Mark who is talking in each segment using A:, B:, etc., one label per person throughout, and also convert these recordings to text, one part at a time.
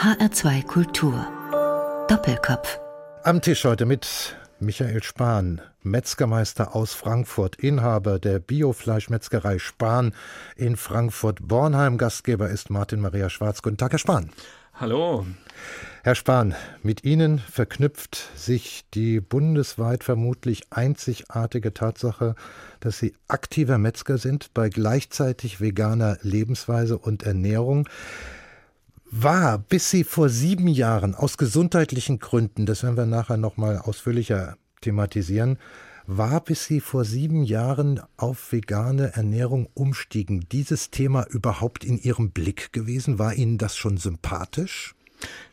A: HR2 Kultur. Doppelkopf.
B: Am Tisch heute mit Michael Spahn, Metzgermeister aus Frankfurt, Inhaber der Biofleischmetzgerei Spahn in Frankfurt-Bornheim. Gastgeber ist Martin Maria Schwarz. Guten Tag, Herr Spahn.
C: Hallo.
B: Herr Spahn, mit Ihnen verknüpft sich die bundesweit vermutlich einzigartige Tatsache, dass Sie aktiver Metzger sind bei gleichzeitig veganer Lebensweise und Ernährung war, bis sie vor sieben Jahren aus gesundheitlichen Gründen, das werden wir nachher nochmal ausführlicher thematisieren, war, bis sie vor sieben Jahren auf vegane Ernährung umstiegen, dieses Thema überhaupt in Ihrem Blick gewesen? War Ihnen das schon sympathisch?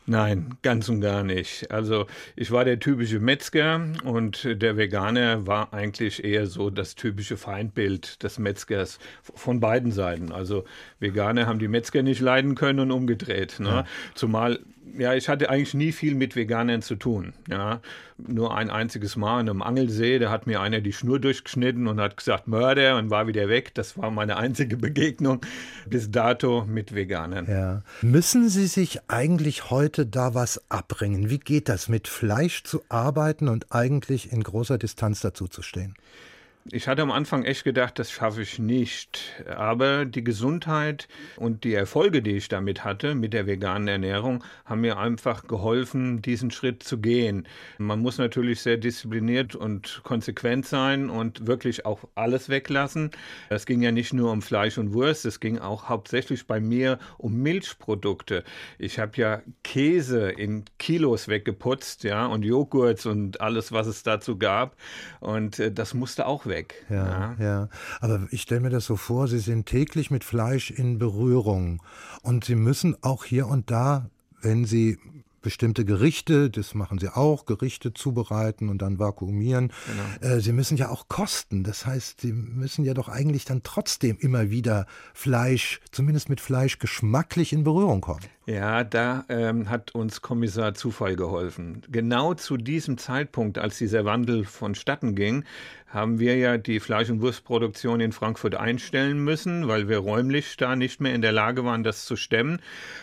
C: Nein, ganz und gar nicht. Also ich war der typische Metzger und der Veganer war eigentlich eher so das typische Feindbild des Metzgers von beiden Seiten. Also Veganer haben die Metzger nicht leiden können und umgedreht. Ne? Ja. Zumal ja, ich hatte eigentlich nie viel mit Veganern zu tun. Ja, nur ein einziges Mal in einem Angelsee, da hat mir einer die Schnur durchgeschnitten und hat gesagt Mörder und war wieder weg. Das war meine einzige Begegnung bis dato mit Veganern.
B: Ja. Müssen Sie sich eigentlich heute da was abbringen? Wie geht das, mit Fleisch zu arbeiten und eigentlich in großer Distanz dazu zu stehen?
C: Ich hatte am Anfang echt gedacht, das schaffe ich nicht. Aber die Gesundheit und die Erfolge, die ich damit hatte, mit der veganen Ernährung, haben mir einfach geholfen, diesen Schritt zu gehen. Man muss natürlich sehr diszipliniert und konsequent sein und wirklich auch alles weglassen. Es ging ja nicht nur um Fleisch und Wurst, es ging auch hauptsächlich bei mir um Milchprodukte. Ich habe ja Käse in Kilos weggeputzt, ja, und Joghurt und alles, was es dazu gab. Und äh, das musste auch weg weg.
B: Ja, ja. ja. Aber ich stelle mir das so vor, Sie sind täglich mit Fleisch in Berührung und Sie müssen auch hier und da, wenn Sie bestimmte Gerichte, das machen sie auch, Gerichte zubereiten und dann vakuumieren. Genau. Äh, sie müssen ja auch kosten. Das heißt, sie müssen ja doch eigentlich dann trotzdem immer wieder Fleisch, zumindest mit Fleisch, geschmacklich in Berührung kommen.
C: Ja, da ähm, hat uns Kommissar Zufall geholfen. Genau zu diesem Zeitpunkt, als dieser Wandel vonstatten ging, haben wir ja die Fleisch- und Wurstproduktion in Frankfurt einstellen müssen, weil wir räumlich da nicht mehr in der Lage waren, das zu stemmen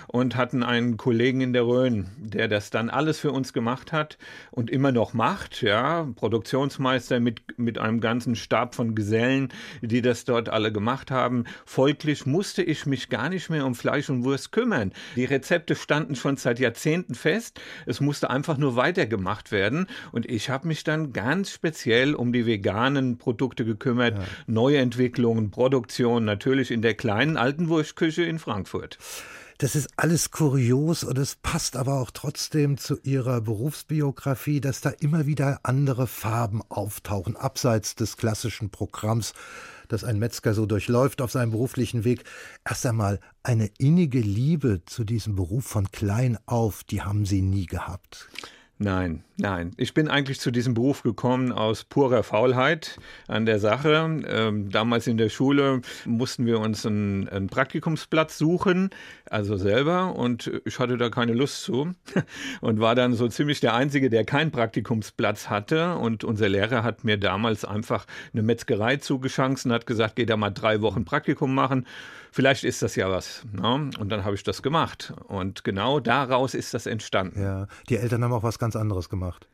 C: und hatten einen Kollegen in der Rhön, der das dann alles für uns gemacht hat und immer noch macht, ja, Produktionsmeister mit, mit einem ganzen Stab von Gesellen, die das dort alle gemacht haben. Folglich musste ich mich gar nicht mehr um Fleisch und Wurst kümmern. Die Rezepte standen schon seit Jahrzehnten fest. Es musste einfach nur weitergemacht werden. Und ich habe mich dann ganz speziell um die veganen Produkte gekümmert. Ja. Neuentwicklungen, Produktion, natürlich in der kleinen alten Wurstküche in Frankfurt.
B: Das ist alles kurios und es passt aber auch trotzdem zu ihrer Berufsbiografie, dass da immer wieder andere Farben auftauchen, abseits des klassischen Programms das ein Metzger so durchläuft auf seinem beruflichen Weg. Erst einmal eine innige Liebe zu diesem Beruf von klein auf, die haben Sie nie gehabt.
C: Nein, nein. Ich bin eigentlich zu diesem Beruf gekommen aus purer Faulheit an der Sache. Ähm, damals in der Schule mussten wir uns einen, einen, Praktikumsplatz suchen, also selber, und ich hatte da keine Lust zu und war dann so ziemlich der Einzige, der keinen Praktikumsplatz hatte. Und unser Lehrer hat mir damals einfach eine Metzgerei zugeschanzt und hat gesagt, geh da mal drei Wochen Praktikum machen vielleicht ist das ja was. Ne? Und dann habe ich das gemacht. Und genau daraus ist das entstanden.
B: Ja, die Eltern haben auch was ganz anderes gemacht.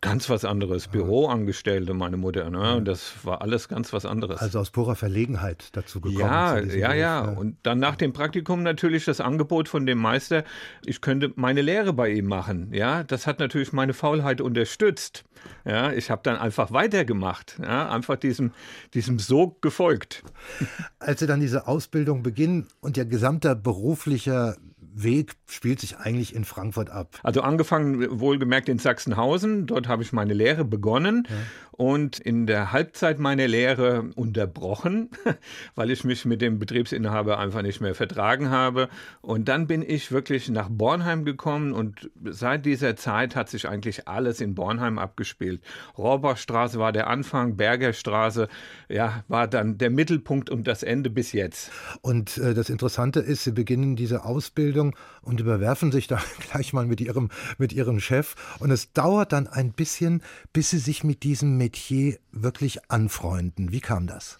C: Ganz was anderes. Büroangestellte, meine Mutter. Ne? Das war alles ganz was anderes.
B: Also aus purer Verlegenheit dazu gekommen.
C: Ja, ja, Beruf, ja. Und dann nach dem Praktikum natürlich das Angebot von dem Meister, ich könnte meine Lehre bei ihm machen. Ja, das hat natürlich meine Faulheit unterstützt. Ja, ich habe dann einfach weitergemacht. Ja, einfach diesem, diesem Sog gefolgt.
B: Als Sie dann diese Ausbildung beginnen und Ihr gesamter beruflicher Weg spielt sich eigentlich in Frankfurt ab?
C: Also angefangen wohlgemerkt in Sachsenhausen. Dort habe ich meine Lehre begonnen. Ja und in der Halbzeit meiner Lehre unterbrochen, weil ich mich mit dem Betriebsinhaber einfach nicht mehr vertragen habe. Und dann bin ich wirklich nach Bornheim gekommen und seit dieser Zeit hat sich eigentlich alles in Bornheim abgespielt. Rohrbachstraße war der Anfang, Bergerstraße ja, war dann der Mittelpunkt und das Ende bis jetzt.
B: Und äh, das Interessante ist, Sie beginnen diese Ausbildung und überwerfen sich da gleich mal mit Ihrem, mit Ihrem Chef. Und es dauert dann ein bisschen, bis Sie sich mit diesem Metier wirklich anfreunden. Wie kam das?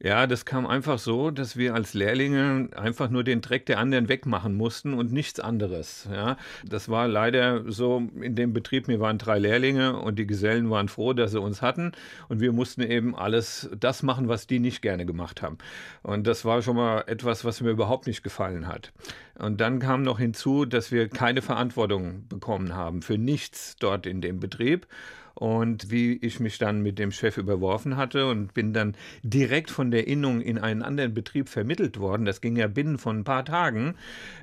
C: Ja, das kam einfach so, dass wir als Lehrlinge einfach nur den Dreck der anderen wegmachen mussten und nichts anderes. Ja, das war leider so in dem Betrieb. Wir waren drei Lehrlinge und die Gesellen waren froh, dass sie uns hatten und wir mussten eben alles das machen, was die nicht gerne gemacht haben. Und das war schon mal etwas, was mir überhaupt nicht gefallen hat. Und dann kam noch hinzu, dass wir keine Verantwortung bekommen haben für nichts dort in dem Betrieb und wie ich mich dann mit dem Chef überworfen hatte und bin dann direkt von der Innung in einen anderen Betrieb vermittelt worden. Das ging ja binnen von ein paar Tagen.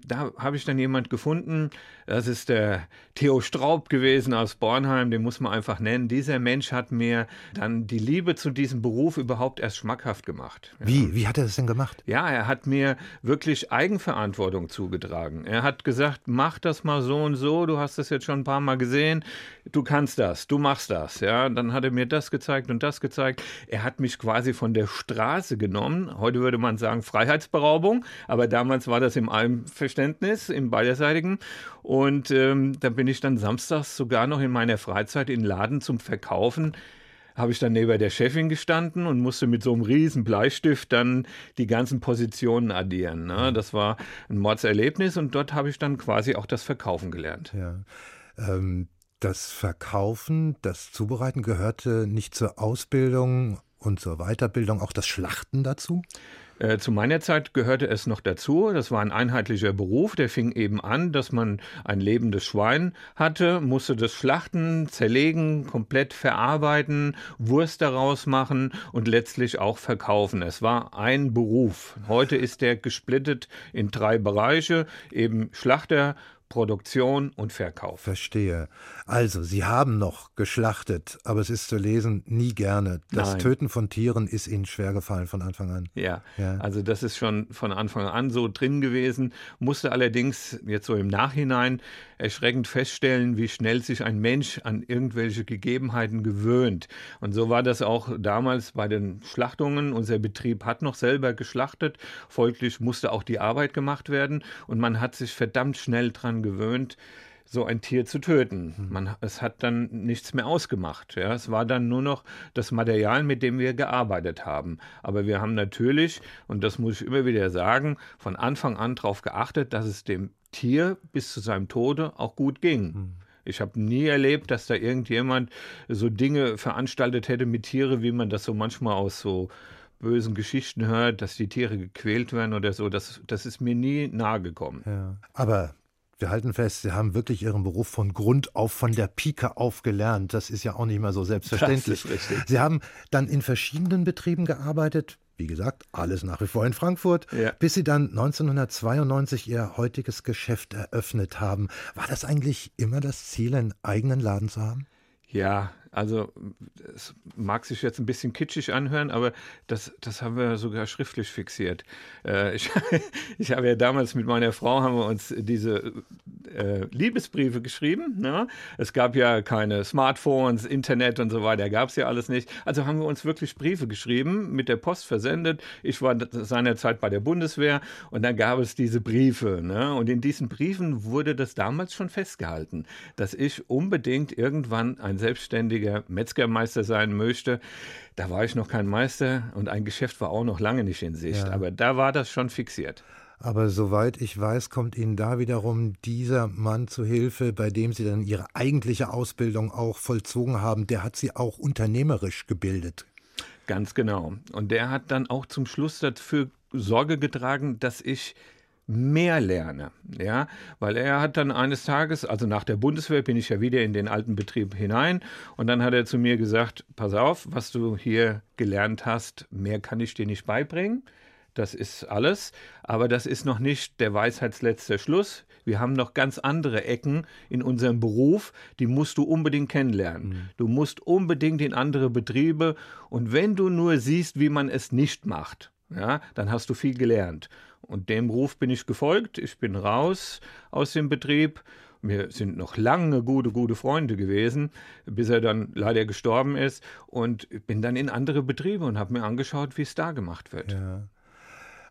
C: Da habe ich dann jemand gefunden, das ist der Theo Straub gewesen aus Bornheim, den muss man einfach nennen. Dieser Mensch hat mir dann die Liebe zu diesem Beruf überhaupt erst schmackhaft gemacht.
B: Wie? Wie hat er das denn gemacht?
C: Ja, er hat mir wirklich Eigenverantwortung zugetragen. Er hat gesagt, mach das mal so und so, du hast das jetzt schon ein paar Mal gesehen, du kannst das, du machst das. Ja, dann hat er mir das gezeigt und das gezeigt. Er hat mich quasi von der Straße genommen. Heute würde man sagen Freiheitsberaubung, aber damals war das im Verständnis, im beiderseitigen. Und ähm, da bin ich dann samstags sogar noch in meiner Freizeit in Laden zum Verkaufen habe ich dann neben der Chefin gestanden und musste mit so einem riesen Bleistift dann die ganzen Positionen addieren. Ne? Das war ein Mordserlebnis und dort habe ich dann quasi auch das Verkaufen gelernt.
B: Ja. Ähm, das Verkaufen, das Zubereiten gehörte nicht zur Ausbildung und zur Weiterbildung auch das Schlachten dazu?
C: Äh, zu meiner Zeit gehörte es noch dazu. Das war ein einheitlicher Beruf. Der fing eben an, dass man ein lebendes Schwein hatte, musste das schlachten, zerlegen, komplett verarbeiten, Wurst daraus machen und letztlich auch verkaufen. Es war ein Beruf. Heute ist der gesplittet in drei Bereiche, eben Schlachter, Produktion und Verkauf.
B: Verstehe. Also, Sie haben noch geschlachtet, aber es ist zu lesen, nie gerne. Das Nein. Töten von Tieren ist Ihnen schwer gefallen von Anfang an.
C: Ja, ja, also das ist schon von Anfang an so drin gewesen, musste allerdings jetzt so im Nachhinein erschreckend feststellen, wie schnell sich ein Mensch an irgendwelche Gegebenheiten gewöhnt. Und so war das auch damals bei den Schlachtungen. Unser Betrieb hat noch selber geschlachtet, folglich musste auch die Arbeit gemacht werden und man hat sich verdammt schnell dran gewöhnt, so ein Tier zu töten. Hm. Man, es hat dann nichts mehr ausgemacht. Ja. Es war dann nur noch das Material, mit dem wir gearbeitet haben. Aber wir haben natürlich, und das muss ich immer wieder sagen, von Anfang an darauf geachtet, dass es dem Tier bis zu seinem Tode auch gut ging. Hm. Ich habe nie erlebt, dass da irgendjemand so Dinge veranstaltet hätte mit Tiere, wie man das so manchmal aus so bösen Geschichten hört, dass die Tiere gequält werden oder so. Das, das ist mir nie nahegekommen.
B: Ja. Aber wir halten fest, Sie haben wirklich Ihren Beruf von Grund auf, von der Pike auf gelernt. Das ist ja auch nicht mehr so selbstverständlich.
C: Das ist richtig.
B: Sie haben dann in verschiedenen Betrieben gearbeitet. Wie gesagt, alles nach wie vor in Frankfurt, ja. bis Sie dann 1992 Ihr heutiges Geschäft eröffnet haben. War das eigentlich immer das Ziel, einen eigenen Laden zu haben?
C: Ja, also es mag sich jetzt ein bisschen kitschig anhören, aber das, das haben wir sogar schriftlich fixiert. Äh, ich, ich habe ja damals mit meiner Frau haben wir uns diese äh, Liebesbriefe geschrieben. Ne? Es gab ja keine Smartphones, Internet und so weiter, gab es ja alles nicht. Also haben wir uns wirklich Briefe geschrieben, mit der Post versendet. Ich war seinerzeit bei der Bundeswehr und dann gab es diese Briefe. Ne? Und in diesen Briefen wurde das damals schon festgehalten, dass ich unbedingt irgendwann ein selbstständiger Metzgermeister sein möchte. Da war ich noch kein Meister und ein Geschäft war auch noch lange nicht in Sicht. Ja. Aber da war das schon fixiert.
B: Aber soweit ich weiß, kommt Ihnen da wiederum dieser Mann zu Hilfe, bei dem Sie dann Ihre eigentliche Ausbildung auch vollzogen haben. Der hat Sie auch unternehmerisch gebildet.
C: Ganz genau. Und der hat dann auch zum Schluss dafür Sorge getragen, dass ich mehr lerne, ja, weil er hat dann eines Tages, also nach der Bundeswehr bin ich ja wieder in den alten Betrieb hinein und dann hat er zu mir gesagt, pass auf, was du hier gelernt hast, mehr kann ich dir nicht beibringen das ist alles, aber das ist noch nicht der Weisheitsletzter Schluss. Wir haben noch ganz andere Ecken in unserem Beruf, die musst du unbedingt kennenlernen. Mhm. Du musst unbedingt in andere Betriebe und wenn du nur siehst, wie man es nicht macht, ja, dann hast du viel gelernt. Und dem Ruf bin ich gefolgt. Ich bin raus aus dem Betrieb. Wir sind noch lange gute, gute Freunde gewesen, bis er dann leider gestorben ist. Und bin dann in andere Betriebe und habe mir angeschaut, wie es da gemacht wird.
B: Ja.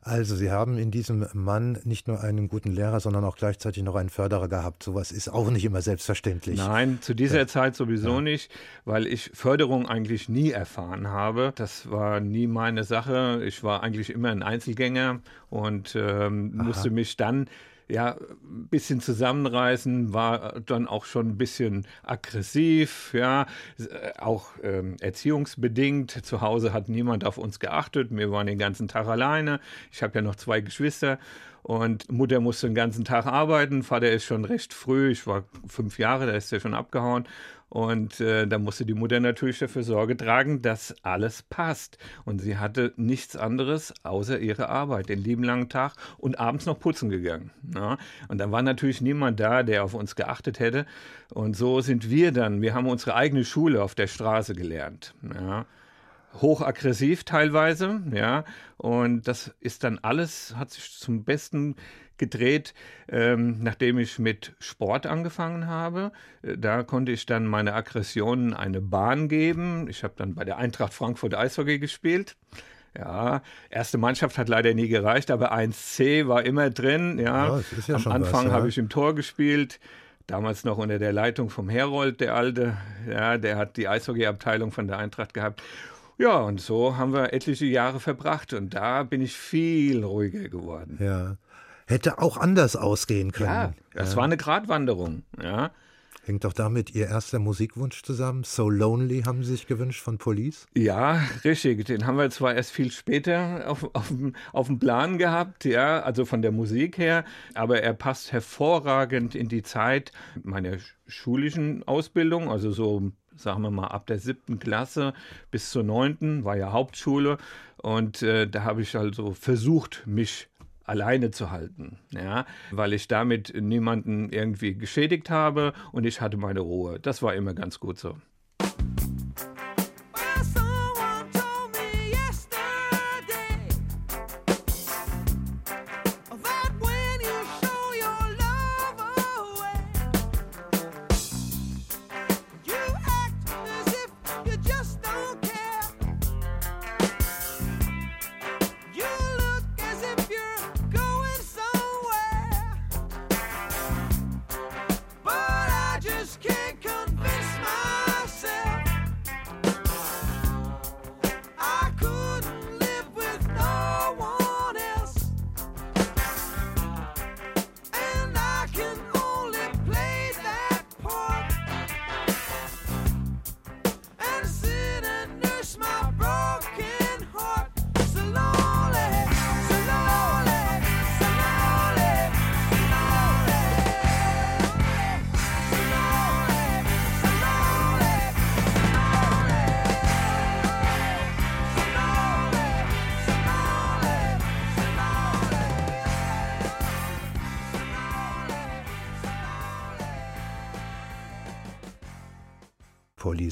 B: Also, Sie haben in diesem Mann nicht nur einen guten Lehrer, sondern auch gleichzeitig noch einen Förderer gehabt. Sowas ist auch nicht immer selbstverständlich.
C: Nein, zu dieser ja. Zeit sowieso ja. nicht, weil ich Förderung eigentlich nie erfahren habe. Das war nie meine Sache. Ich war eigentlich immer ein Einzelgänger und ähm, musste mich dann ja, ein bisschen zusammenreißen, war dann auch schon ein bisschen aggressiv, ja, auch ähm, erziehungsbedingt. Zu Hause hat niemand auf uns geachtet. Wir waren den ganzen Tag alleine. Ich habe ja noch zwei Geschwister und Mutter musste den ganzen Tag arbeiten. Vater ist schon recht früh, ich war fünf Jahre, da ist er schon abgehauen. Und äh, da musste die Mutter natürlich dafür Sorge tragen, dass alles passt. Und sie hatte nichts anderes außer ihre Arbeit, den lieben langen Tag und abends noch putzen gegangen. Ja? Und da war natürlich niemand da, der auf uns geachtet hätte. Und so sind wir dann, wir haben unsere eigene Schule auf der Straße gelernt. Ja? hochaggressiv teilweise, ja. Und das ist dann alles, hat sich zum Besten gedreht, ähm, nachdem ich mit Sport angefangen habe. Äh, da konnte ich dann meine Aggressionen eine Bahn geben. Ich habe dann bei der Eintracht Frankfurt Eishockey gespielt. Ja, erste Mannschaft hat leider nie gereicht, aber 1C war immer drin. Ja, ja am Anfang habe ich im Tor gespielt. Damals noch unter der Leitung vom Herold, der Alte. Ja, der hat die Eishockey-Abteilung von der Eintracht gehabt. Ja, und so haben wir etliche Jahre verbracht und da bin ich viel ruhiger geworden.
B: Ja. Hätte auch anders ausgehen können. Ja,
C: das ja. war eine Gratwanderung, ja.
B: Hängt doch damit Ihr erster Musikwunsch zusammen? So Lonely haben Sie sich gewünscht von Police?
C: Ja, richtig. Den haben wir zwar erst viel später auf, auf, auf dem Plan gehabt, ja, also von der Musik her, aber er passt hervorragend in die Zeit meiner schulischen Ausbildung, also so sagen wir mal, ab der siebten Klasse bis zur neunten, war ja Hauptschule. Und äh, da habe ich also versucht, mich alleine zu halten, ja, weil ich damit niemanden irgendwie geschädigt habe und ich hatte meine Ruhe. Das war immer ganz gut so.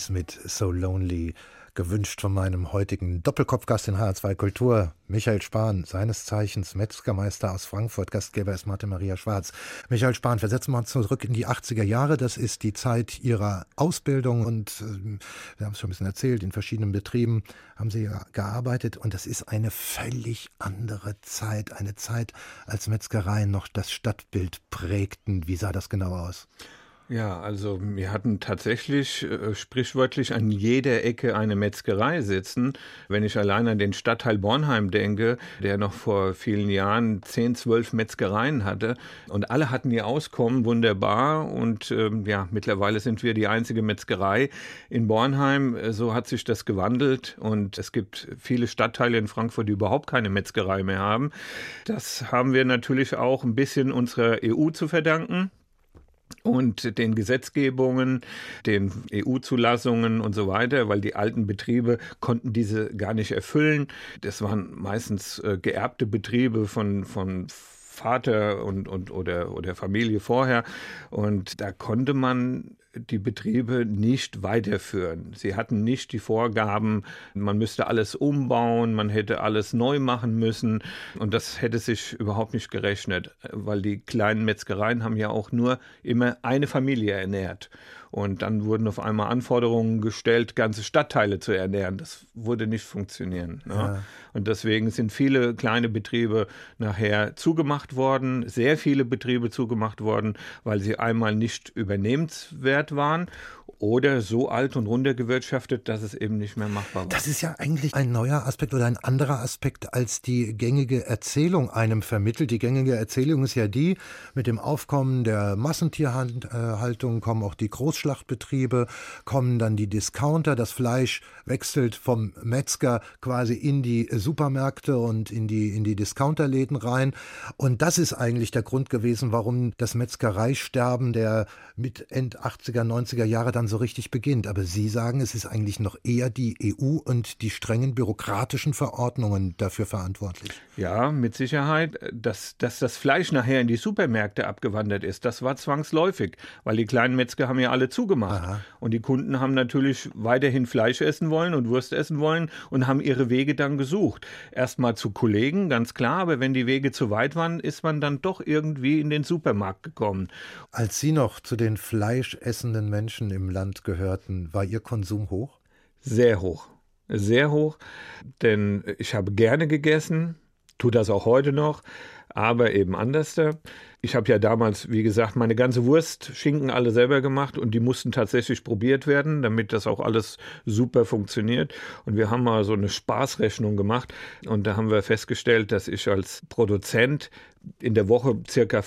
B: Police mit So Lonely, gewünscht von meinem heutigen Doppelkopfgast in HR2 Kultur, Michael Spahn, seines Zeichens Metzgermeister aus Frankfurt. Gastgeber ist Martin Maria Schwarz. Michael Spahn, versetzen wir uns zurück in die 80er Jahre. Das ist die Zeit Ihrer Ausbildung und äh, wir haben es schon ein bisschen erzählt, in verschiedenen Betrieben haben Sie gearbeitet und das ist eine völlig andere Zeit. Eine Zeit, als Metzgereien noch das Stadtbild prägten. Wie sah das genau aus?
C: Ja, also wir hatten tatsächlich äh, sprichwörtlich an jeder Ecke eine Metzgerei sitzen. Wenn ich allein an den Stadtteil Bornheim denke, der noch vor vielen Jahren zehn, zwölf Metzgereien hatte und alle hatten ihr Auskommen wunderbar und ähm, ja, mittlerweile sind wir die einzige Metzgerei in Bornheim. So hat sich das gewandelt und es gibt viele Stadtteile in Frankfurt, die überhaupt keine Metzgerei mehr haben. Das haben wir natürlich auch ein bisschen unserer EU zu verdanken und den Gesetzgebungen, den EU-Zulassungen und so weiter, weil die alten Betriebe konnten diese gar nicht erfüllen. Das waren meistens äh, geerbte Betriebe von, von Vater und, und oder, oder Familie vorher. Und da konnte man die Betriebe nicht weiterführen. Sie hatten nicht die Vorgaben, man müsste alles umbauen, man hätte alles neu machen müssen und das hätte sich überhaupt nicht gerechnet, weil die kleinen Metzgereien haben ja auch nur immer eine Familie ernährt. Und dann wurden auf einmal Anforderungen gestellt, ganze Stadtteile zu ernähren. Das würde nicht funktionieren. Ne? Ja. Und deswegen sind viele kleine Betriebe nachher zugemacht worden, sehr viele Betriebe zugemacht worden, weil sie einmal nicht übernehmenswert waren oder so alt und runtergewirtschaftet, dass es eben nicht mehr machbar war.
B: Das ist ja eigentlich ein neuer Aspekt oder ein anderer Aspekt, als die gängige Erzählung einem vermittelt. Die gängige Erzählung ist ja die, mit dem Aufkommen der Massentierhaltung kommen auch die Großschlachtbetriebe, kommen dann die Discounter, das Fleisch wechselt vom Metzger quasi in die Supermärkte und in die, in die Discounterläden rein. Und das ist eigentlich der Grund gewesen, warum das Metzgereisterben der mit End 80er, 90er Jahre dann so richtig beginnt. Aber Sie sagen, es ist eigentlich noch eher die EU und die strengen bürokratischen Verordnungen dafür verantwortlich.
C: Ja, mit Sicherheit. Dass, dass das Fleisch nachher in die Supermärkte abgewandert ist, das war zwangsläufig, weil die kleinen Metzger haben ja alle zugemacht. Aha. Und die Kunden haben natürlich weiterhin Fleisch essen wollen und Wurst essen wollen und haben ihre Wege dann gesucht. Erstmal zu Kollegen, ganz klar, aber wenn die Wege zu weit waren, ist man dann doch irgendwie in den Supermarkt gekommen.
B: Als Sie noch zu den fleischessenden Menschen im Land Land gehörten, war Ihr Konsum hoch?
C: Sehr hoch. Sehr hoch. Denn ich habe gerne gegessen, tue das auch heute noch, aber eben anders. Ich habe ja damals, wie gesagt, meine ganze Wurst, Schinken alle selber gemacht und die mussten tatsächlich probiert werden, damit das auch alles super funktioniert. Und wir haben mal so eine Spaßrechnung gemacht und da haben wir festgestellt, dass ich als Produzent in der Woche circa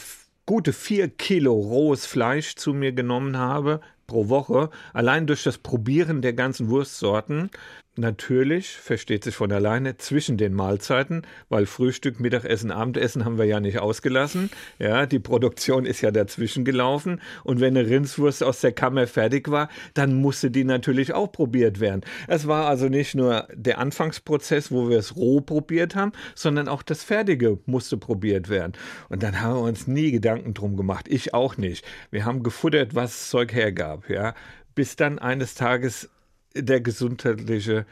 C: gute vier Kilo rohes Fleisch zu mir genommen habe, pro Woche, allein durch das Probieren der ganzen Wurstsorten, Natürlich, versteht sich von alleine, zwischen den Mahlzeiten, weil Frühstück, Mittagessen, Abendessen haben wir ja nicht ausgelassen. Ja, die Produktion ist ja dazwischen gelaufen. Und wenn eine Rindswurst aus der Kammer fertig war, dann musste die natürlich auch probiert werden. Es war also nicht nur der Anfangsprozess, wo wir es roh probiert haben, sondern auch das Fertige musste probiert werden. Und dann haben wir uns nie Gedanken drum gemacht. Ich auch nicht. Wir haben gefuttert, was das Zeug hergab. Ja, bis dann eines Tages der gesundheitliche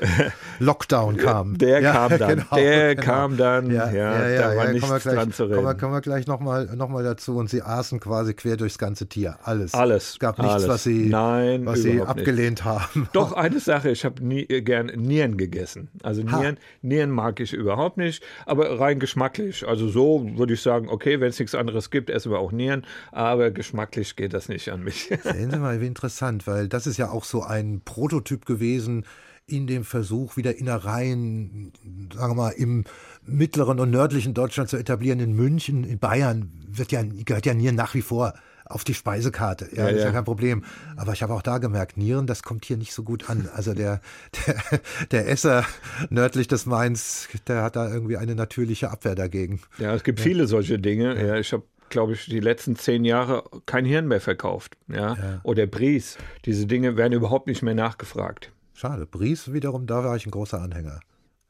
B: Lockdown kam.
C: Der ja, kam dann. Genau, der genau. kam dann. Ja, ja, ja da war
B: nichts gleich, dran zu reden. Kommen wir, kommen wir gleich nochmal noch mal dazu. Und sie aßen quasi quer durchs ganze Tier. Alles.
C: Alles.
B: Es gab nichts,
C: alles.
B: was sie,
C: Nein,
B: was sie abgelehnt nicht. haben.
C: Doch, eine Sache. Ich habe nie, äh, gern Nieren gegessen. Also Nieren, Nieren mag ich überhaupt nicht, aber rein geschmacklich. Also so würde ich sagen, okay, wenn es nichts anderes gibt, essen wir auch Nieren. Aber geschmacklich geht das nicht an mich.
B: Sehen Sie mal, wie interessant, weil das ist ja auch so ein Prototyp gewesen, in dem Versuch, wieder Innereien, sagen wir mal, im mittleren und nördlichen Deutschland zu etablieren, in München, in Bayern, wird ja, gehört ja Nieren nach wie vor auf die Speisekarte. Ja, ja das ist ja kein Problem. Aber ich habe auch da gemerkt, Nieren, das kommt hier nicht so gut an. Also der, der, der Esser nördlich des Mains, der hat da irgendwie eine natürliche Abwehr dagegen.
C: Ja, es gibt ja. viele solche Dinge. Ja, ich habe glaube ich, die letzten zehn Jahre kein Hirn mehr verkauft. Ja? ja. Oder Bries. Diese Dinge werden überhaupt nicht mehr nachgefragt.
B: Schade. Bries wiederum, da war ich ein großer Anhänger.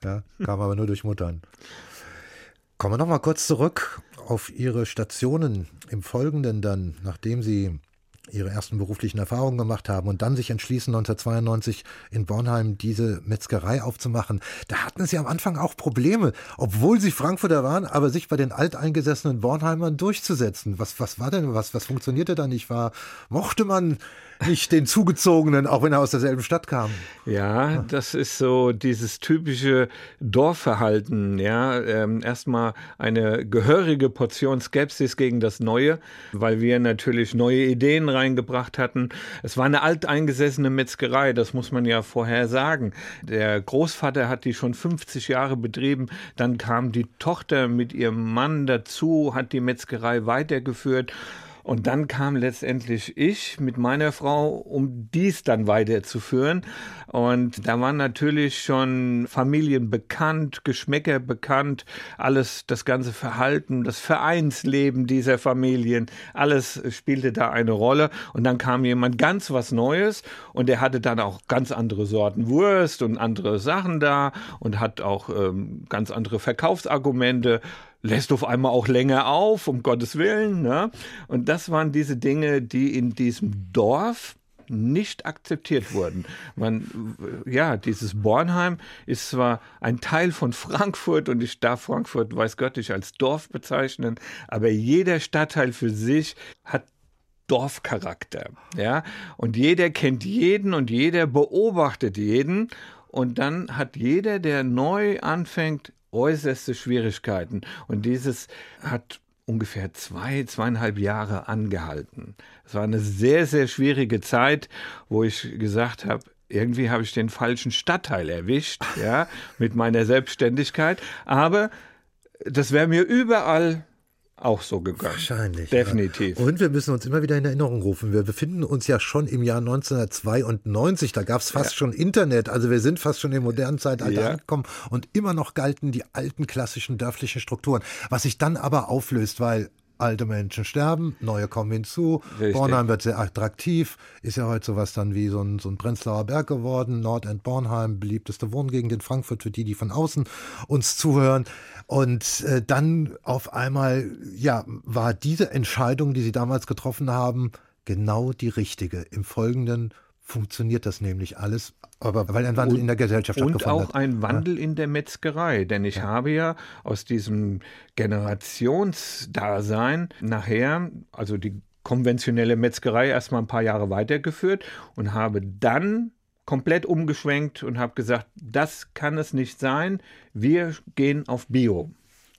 B: Ja, kam aber nur durch Muttern. Kommen wir noch mal kurz zurück auf Ihre Stationen im Folgenden dann, nachdem Sie ihre ersten beruflichen Erfahrungen gemacht haben und dann sich entschließen, 1992 in Bornheim diese Metzgerei aufzumachen. Da hatten sie am Anfang auch Probleme, obwohl sie Frankfurter waren, aber sich bei den alteingesessenen Bornheimern durchzusetzen. Was, was war denn, was, was funktionierte da nicht? War, mochte man nicht den Zugezogenen, auch wenn er aus derselben Stadt kam.
C: Ja, das ist so dieses typische Dorfverhalten. Ja, ähm, erstmal eine gehörige Portion Skepsis gegen das Neue, weil wir natürlich neue Ideen reingebracht hatten. Es war eine alteingesessene Metzgerei, das muss man ja vorher sagen. Der Großvater hat die schon 50 Jahre betrieben. Dann kam die Tochter mit ihrem Mann dazu, hat die Metzgerei weitergeführt. Und dann kam letztendlich ich mit meiner Frau, um dies dann weiterzuführen. Und da waren natürlich schon Familien bekannt, Geschmäcker bekannt, alles, das ganze Verhalten, das Vereinsleben dieser Familien, alles spielte da eine Rolle. Und dann kam jemand ganz was Neues und der hatte dann auch ganz andere Sorten Wurst und andere Sachen da und hat auch ähm, ganz andere Verkaufsargumente lässt auf einmal auch länger auf, um Gottes Willen. Ne? Und das waren diese Dinge, die in diesem Dorf nicht akzeptiert wurden. Man, ja, dieses Bornheim ist zwar ein Teil von Frankfurt und ich darf Frankfurt, weiß Gott, nicht als Dorf bezeichnen, aber jeder Stadtteil für sich hat Dorfcharakter, ja. Und jeder kennt jeden und jeder beobachtet jeden. Und dann hat jeder, der neu anfängt, äußerste Schwierigkeiten. Und dieses hat ungefähr zwei, zweieinhalb Jahre angehalten. Es war eine sehr, sehr schwierige Zeit, wo ich gesagt habe, irgendwie habe ich den falschen Stadtteil erwischt, ja, mit meiner Selbstständigkeit. Aber das wäre mir überall auch so gegangen.
B: Wahrscheinlich.
C: Definitiv.
B: Ja. Und wir müssen uns immer wieder in Erinnerung rufen. Wir befinden uns ja schon im Jahr 1992. Da gab es fast ja. schon Internet. Also wir sind fast schon im modernen Zeitalter ja. angekommen und immer noch galten die alten klassischen dörflichen Strukturen. Was sich dann aber auflöst, weil alte Menschen sterben, neue kommen hinzu. Richtig. Bornheim wird sehr attraktiv, ist ja heute sowas dann wie so ein, so ein Prenzlauer Berg geworden. Nordend Bornheim, beliebteste Wohngegend in Frankfurt für die, die von außen uns zuhören. Und äh, dann auf einmal, ja, war diese Entscheidung, die sie damals getroffen haben, genau die richtige. Im Folgenden funktioniert das nämlich alles, aber weil ein Wandel und, in der Gesellschaft stattgefunden
C: hat. Und auch ein Wandel ja. in der Metzgerei, denn ich ja. habe ja aus diesem Generationsdasein nachher, also die konventionelle Metzgerei erstmal ein paar Jahre weitergeführt und habe dann komplett umgeschwenkt und habe gesagt, das kann es nicht sein, wir gehen auf Bio.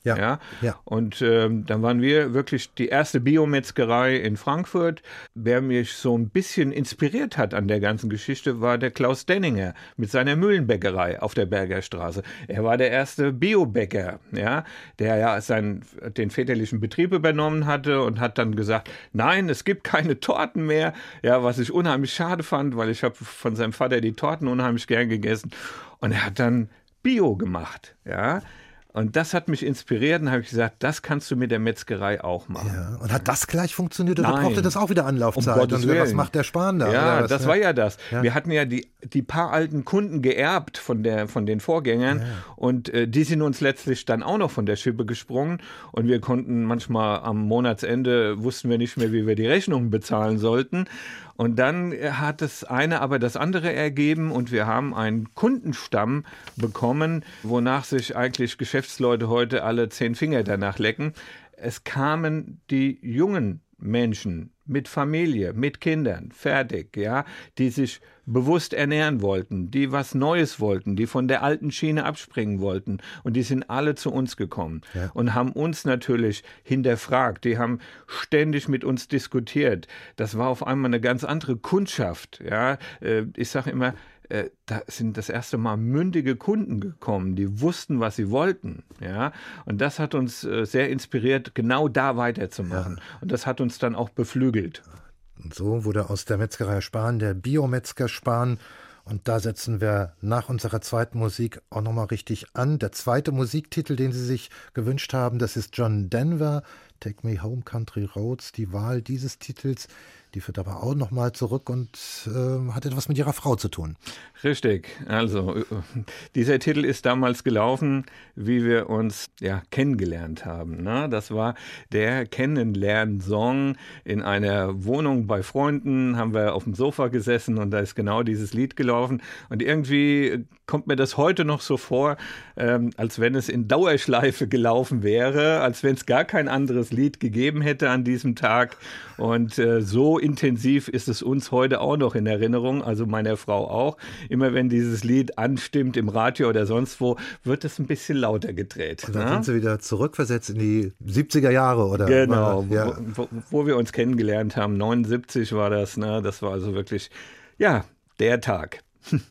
C: Ja. ja? ja. Und ähm, dann waren wir wirklich die erste Biometzgerei in Frankfurt. Wer mich so ein bisschen inspiriert hat an der ganzen Geschichte, war der Klaus Denninger mit seiner Mühlenbäckerei auf der Bergerstraße. Er war der erste Biobäcker, ja, der ja seinen, den väterlichen Betrieb übernommen hatte und hat dann gesagt, nein, es gibt keine Torten mehr. Ja, was ich unheimlich schade fand, weil ich habe von seinem Vater die Torten unheimlich gern gegessen. Und er hat dann Bio gemacht, ja. Und das hat mich inspiriert und habe ich gesagt, das kannst du mit der Metzgerei auch machen.
B: Ja. Und hat das gleich funktioniert oder Nein. brauchte das auch wieder Anlaufzeit?
C: Um und
B: was macht der Spahn da?
C: Ja, das ja. war ja das. Ja. Wir hatten ja die, die paar alten Kunden geerbt von, der, von den Vorgängern ja. und äh, die sind uns letztlich dann auch noch von der Schippe gesprungen und wir konnten manchmal am Monatsende, wussten wir nicht mehr, wie wir die Rechnungen bezahlen sollten. Und dann hat das eine aber das andere ergeben und wir haben einen Kundenstamm bekommen, wonach sich eigentlich Geschäftsleute heute alle zehn Finger danach lecken. Es kamen die jungen Menschen mit Familie, mit Kindern, fertig, ja, die sich bewusst ernähren wollten, die was Neues wollten, die von der alten Schiene abspringen wollten. Und die sind alle zu uns gekommen ja. und haben uns natürlich hinterfragt. Die haben ständig mit uns diskutiert. Das war auf einmal eine ganz andere Kundschaft, ja. Äh, ich sage immer, äh, da sind das erste Mal mündige Kunden gekommen, die wussten, was sie wollten. Ja? Und das hat uns äh, sehr inspiriert, genau da weiterzumachen. Ja. Und das hat uns dann auch beflügelt.
B: Und so wurde aus der Metzgerei Spahn der Biometzger Spahn. Und da setzen wir nach unserer zweiten Musik auch nochmal richtig an. Der zweite Musiktitel, den Sie sich gewünscht haben, das ist John Denver, Take Me Home Country Roads. Die Wahl dieses Titels die führt aber auch nochmal zurück und äh, hat etwas mit ihrer Frau zu tun.
C: Richtig. Also, äh, dieser Titel ist damals gelaufen, wie wir uns ja kennengelernt haben. Ne? Das war der Kennenlernsong in einer Wohnung bei Freunden, haben wir auf dem Sofa gesessen und da ist genau dieses Lied gelaufen. Und irgendwie kommt mir das heute noch so vor, ähm, als wenn es in Dauerschleife gelaufen wäre, als wenn es gar kein anderes Lied gegeben hätte an diesem Tag. Und äh, so intensiv ist es uns heute auch noch in Erinnerung, also meiner Frau auch. Immer wenn dieses Lied anstimmt im Radio oder sonst wo, wird es ein bisschen lauter gedreht.
B: Und dann ne? sind sie wieder zurückversetzt in die 70er Jahre, oder?
C: Genau, ja. wo, wo, wir uns kennengelernt haben. 79 war das, ne? Das war also wirklich, ja, der Tag.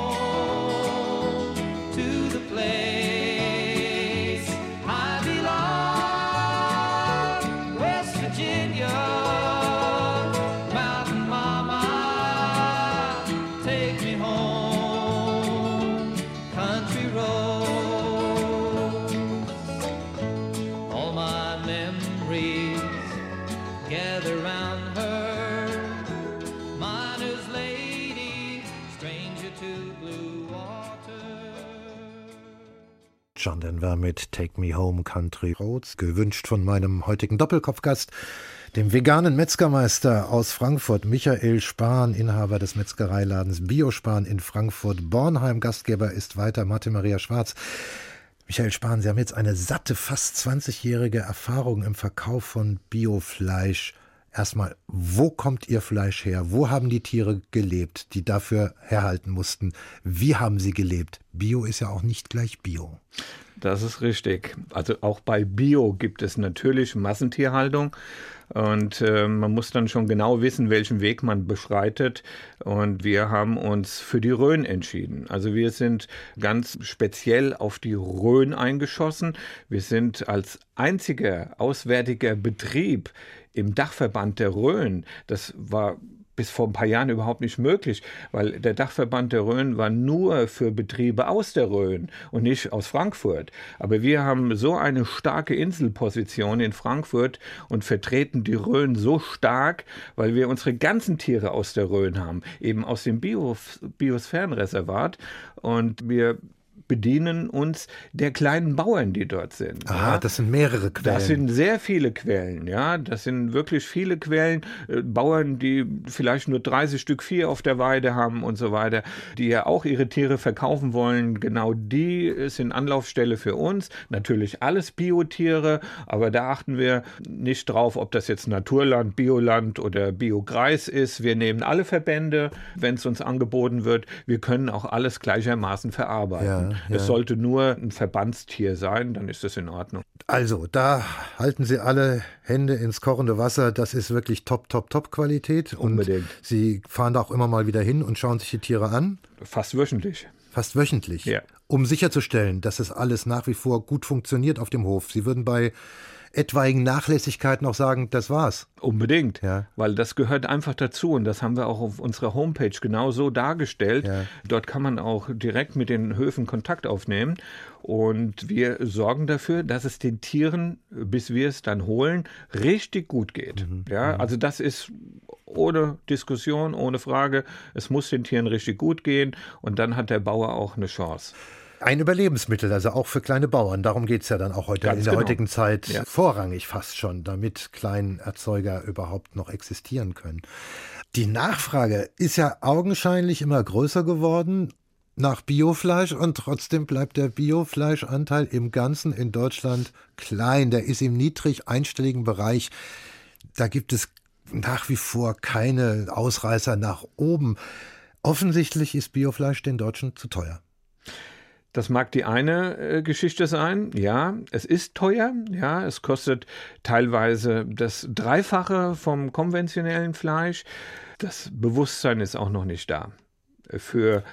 B: John Denver mit Take Me Home Country Roads, gewünscht von meinem heutigen Doppelkopfgast, dem veganen Metzgermeister aus Frankfurt, Michael Spahn, Inhaber des Metzgereiladens Biospahn in Frankfurt. Bornheim Gastgeber ist weiter Martin Maria Schwarz. Michael Spahn, Sie haben jetzt eine satte, fast 20-jährige Erfahrung im Verkauf von Biofleisch. Erstmal, wo kommt Ihr Fleisch her? Wo haben die Tiere gelebt, die dafür herhalten mussten? Wie haben sie gelebt? Bio ist ja auch nicht gleich Bio.
C: Das ist richtig. Also auch bei Bio gibt es natürlich Massentierhaltung. Und äh, man muss dann schon genau wissen, welchen Weg man beschreitet. Und wir haben uns für die Rhön entschieden. Also wir sind ganz speziell auf die Rhön eingeschossen. Wir sind als einziger auswärtiger Betrieb im Dachverband der Rhön. Das war bis vor ein paar Jahren überhaupt nicht möglich, weil der Dachverband der Rhön war nur für Betriebe aus der Rhön und nicht aus Frankfurt. Aber wir haben so eine starke Inselposition in Frankfurt und vertreten die Rhön so stark, weil wir unsere ganzen Tiere aus der Rhön haben, eben aus dem Biosphärenreservat. Und wir bedienen uns der kleinen Bauern, die dort sind.
B: Ah, ja. das sind mehrere Quellen.
C: Das sind sehr viele Quellen, ja. Das sind wirklich viele Quellen. Äh, Bauern, die vielleicht nur 30 Stück Vieh auf der Weide haben und so weiter, die ja auch ihre Tiere verkaufen wollen. Genau die sind Anlaufstelle für uns. Natürlich alles Biotiere, aber da achten wir nicht drauf, ob das jetzt Naturland, Bioland oder Biogreis ist. Wir nehmen alle Verbände, wenn es uns angeboten wird. Wir können auch alles gleichermaßen verarbeiten. Ja. Ja. Es sollte nur ein Verbandstier sein, dann ist das in Ordnung.
B: Also, da halten Sie alle Hände ins kochende Wasser. Das ist wirklich top, top, top Qualität.
C: Unbedingt.
B: Und Sie fahren da auch immer mal wieder hin und schauen sich die Tiere an?
C: Fast wöchentlich.
B: Fast wöchentlich.
C: Ja.
B: Um sicherzustellen, dass es alles nach wie vor gut funktioniert auf dem Hof. Sie würden bei etwaigen Nachlässigkeiten auch sagen, das war's.
C: Unbedingt, ja. weil das gehört einfach dazu und das haben wir auch auf unserer Homepage genau so dargestellt. Ja. Dort kann man auch direkt mit den Höfen Kontakt aufnehmen und wir sorgen dafür, dass es den Tieren, bis wir es dann holen, richtig gut geht. Mhm. Ja, mhm. also das ist ohne Diskussion, ohne Frage. Es muss den Tieren richtig gut gehen und dann hat der Bauer auch eine Chance.
B: Ein Überlebensmittel, also auch für kleine Bauern. Darum geht es ja dann auch heute Ganz in der genau. heutigen Zeit ja. vorrangig fast schon, damit Kleinerzeuger überhaupt noch existieren können. Die Nachfrage ist ja augenscheinlich immer größer geworden nach Biofleisch und trotzdem bleibt der Biofleischanteil im Ganzen in Deutschland klein. Der ist im niedrig einstelligen Bereich. Da gibt es nach wie vor keine Ausreißer nach oben. Offensichtlich ist Biofleisch den Deutschen zu teuer.
C: Das mag die eine äh, Geschichte sein. Ja, es ist teuer. Ja, es kostet teilweise das Dreifache vom konventionellen Fleisch. Das Bewusstsein ist auch noch nicht da für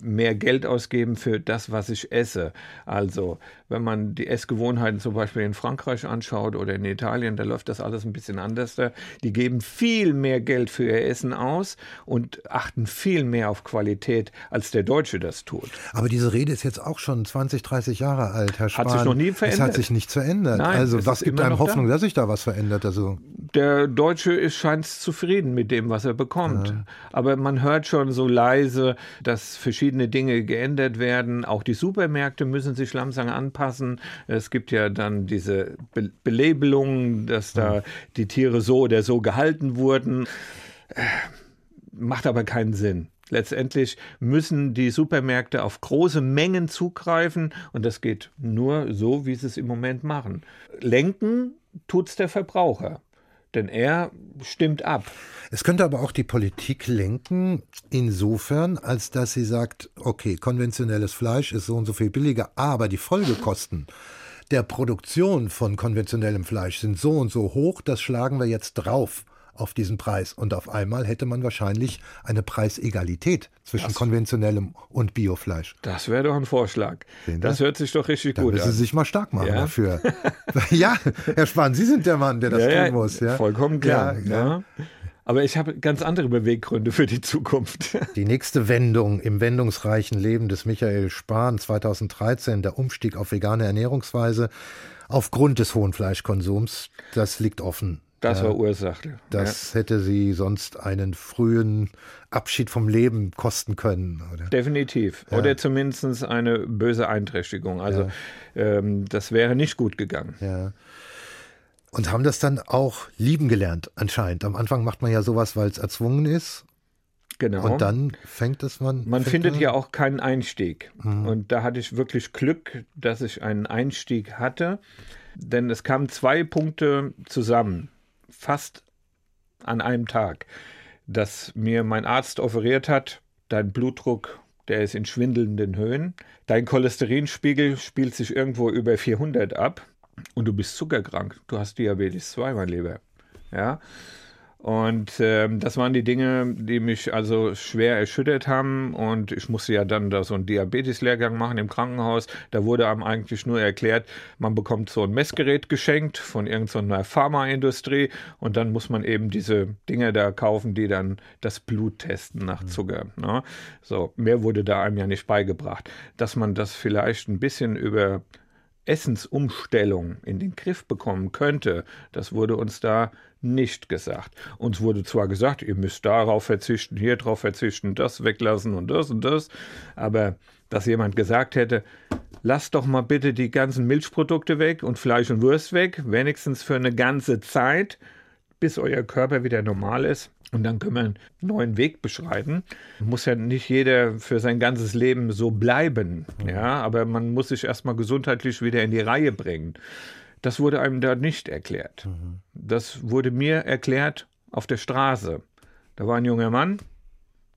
C: mehr Geld ausgeben für das, was ich esse. Also, wenn man die Essgewohnheiten zum Beispiel in Frankreich anschaut oder in Italien, da läuft das alles ein bisschen anders. Die geben viel mehr Geld für ihr Essen aus und achten viel mehr auf Qualität, als der Deutsche das tut.
B: Aber diese Rede ist jetzt auch schon 20, 30 Jahre alt, Herr Spahn.
C: Hat sich noch nie verändert.
B: Es hat sich nichts verändert.
C: Nein,
B: also, was gibt einem Hoffnung, da. dass sich da was verändert? Also
C: der Deutsche scheint zufrieden mit dem, was er bekommt. Ja. Aber man hört schon so leise, dass verschiedene Dinge geändert werden. Auch die Supermärkte müssen sich langsam anpassen. Es gibt ja dann diese Be Belabelungen, dass da die Tiere so oder so gehalten wurden. Äh, macht aber keinen Sinn. Letztendlich müssen die Supermärkte auf große Mengen zugreifen und das geht nur so, wie sie es im Moment machen. Lenken tut es der Verbraucher denn er stimmt ab.
B: Es könnte aber auch die Politik lenken, insofern, als dass sie sagt, okay, konventionelles Fleisch ist so und so viel billiger, aber die Folgekosten der Produktion von konventionellem Fleisch sind so und so hoch, das schlagen wir jetzt drauf auf diesen Preis. Und auf einmal hätte man wahrscheinlich eine Preisegalität zwischen das, konventionellem und Biofleisch.
C: Das wäre doch ein Vorschlag. Das hört sich doch richtig da gut
B: an. Sie sich mal stark machen ja? dafür. ja, Herr Spahn, Sie sind der Mann, der das ja, tun muss. Ja?
C: Vollkommen klar. Ja, aber ich habe ganz andere Beweggründe für die Zukunft.
B: Die nächste Wendung im wendungsreichen Leben des Michael Spahn 2013, der Umstieg auf vegane Ernährungsweise aufgrund des hohen Fleischkonsums, das liegt offen
C: Das
B: Ja.
C: war Ursache.
B: Das hätte sie sonst einen frühen Abschied vom Leben kosten können. Oder?
C: ja, definitiv. Oder zumindest eine böse Einträchtigung. Also ähm, das wäre nicht gut gegangen.
B: Ja. Und haben das dann auch lieben gelernt, anscheinend. Am Anfang macht man ja sowas, weil es erzwungen ist.
C: Genau.
B: Und dann fängt es man.
C: Man findet
B: man-
C: ja auch keinen Einstieg. Und da hatte ich wirklich Glück, dass ich einen Einstieg hatte. Denn es kamen zwei Punkte zusammen, fast an einem Tag, dass mir mein Arzt offeriert hat, dein Blutdruck, der ist in schwindelnden Höhen, dein Cholesterinspiegel spielt sich irgendwo über 400 ab und du bist zuckerkrank, du hast Diabetes 2, mein Lieber. Ja, und ähm, das waren die Dinge, die mich also schwer erschüttert haben. Und ich musste ja dann da so einen Diabeteslehrgang machen im Krankenhaus. Da wurde einem eigentlich nur erklärt, man bekommt so ein Messgerät geschenkt von irgendeiner Pharmaindustrie. Und dann muss man eben diese Dinge da kaufen, die dann das Blut testen nach Zucker. Ne? So, mehr wurde da einem ja nicht beigebracht. Dass man das vielleicht ein bisschen über Essensumstellung in den Griff bekommen könnte, das wurde uns da nicht gesagt. Uns wurde zwar gesagt, ihr müsst darauf verzichten, hier drauf verzichten, das weglassen und das und das, aber dass jemand gesagt hätte, lasst doch mal bitte die ganzen Milchprodukte weg und Fleisch und Wurst weg, wenigstens für eine ganze Zeit, bis euer Körper wieder normal ist. Und dann können wir einen neuen Weg beschreiten. Muss ja nicht jeder für sein ganzes Leben so bleiben. Ja, aber man muss sich erstmal gesundheitlich wieder in die Reihe bringen. Das wurde einem da nicht erklärt. Das wurde mir erklärt auf der Straße. Da war ein junger Mann,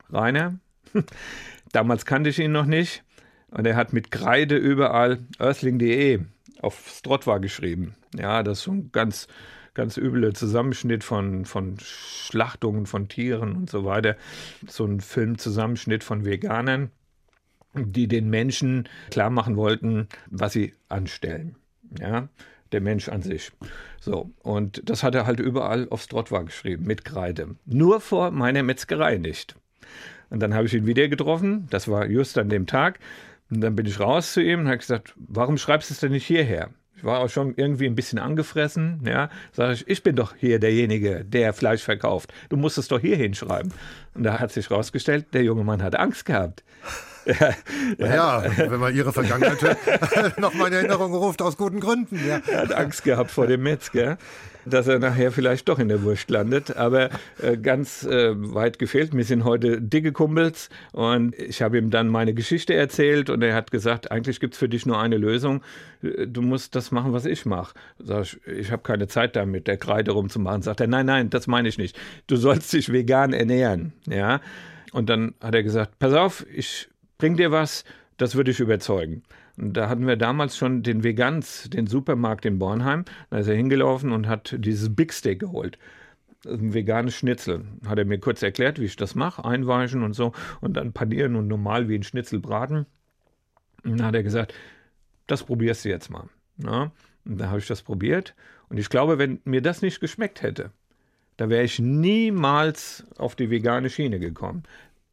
C: Rainer. Damals kannte ich ihn noch nicht. Und er hat mit Kreide überall earthling.de auf Strotwa geschrieben. Ja, das ist so ein ganz, ganz übler Zusammenschnitt von, von Schlachtungen von Tieren und so weiter. So ein Filmzusammenschnitt von Veganern, die den Menschen klar machen wollten, was sie anstellen. Ja, der Mensch an sich. So, und das hat er halt überall auf Strotwa geschrieben, mit Kreide. Nur vor meiner Metzgerei nicht. Und dann habe ich ihn wieder getroffen, das war just an dem Tag. Und dann bin ich raus zu ihm und habe gesagt, warum schreibst du es denn nicht hierher? Ich war auch schon irgendwie ein bisschen angefressen, ja. Sag ich, ich bin doch hier derjenige, der Fleisch verkauft. Du musst es doch hier hinschreiben. Und da hat sich rausgestellt, der junge Mann hat Angst gehabt.
B: Ja, wenn man ihre Vergangenheit noch mal in Erinnerung ruft, aus guten Gründen. Ja.
C: Er hat Angst gehabt vor dem Metzger, dass er nachher vielleicht doch in der Wurst landet. Aber äh, ganz äh, weit gefehlt. Wir sind heute dicke Kumpels und ich habe ihm dann meine Geschichte erzählt und er hat gesagt, eigentlich gibt es für dich nur eine Lösung. Äh, Du musst das machen, was ich mache. Sag ich, ich habe keine Zeit damit, der Kreide rumzumachen. Sagt er, nein, nein, das meine ich nicht. Du sollst dich vegan ernähren. Ja. Und dann hat er gesagt, pass auf, ich bring dir was, das würde ich überzeugen. Und da hatten wir damals schon den Vegans, den Supermarkt in Bornheim. Da ist er hingelaufen und hat dieses Big Steak geholt. Ein veganes Schnitzel. Hat er mir kurz erklärt, wie ich das mache, einweichen und so und dann panieren und normal wie ein Schnitzel braten. Und dann hat er gesagt, das probierst du jetzt mal. Ja? Und da habe ich das probiert. Und ich glaube, wenn mir das nicht geschmeckt hätte, da wäre ich niemals auf die vegane Schiene gekommen.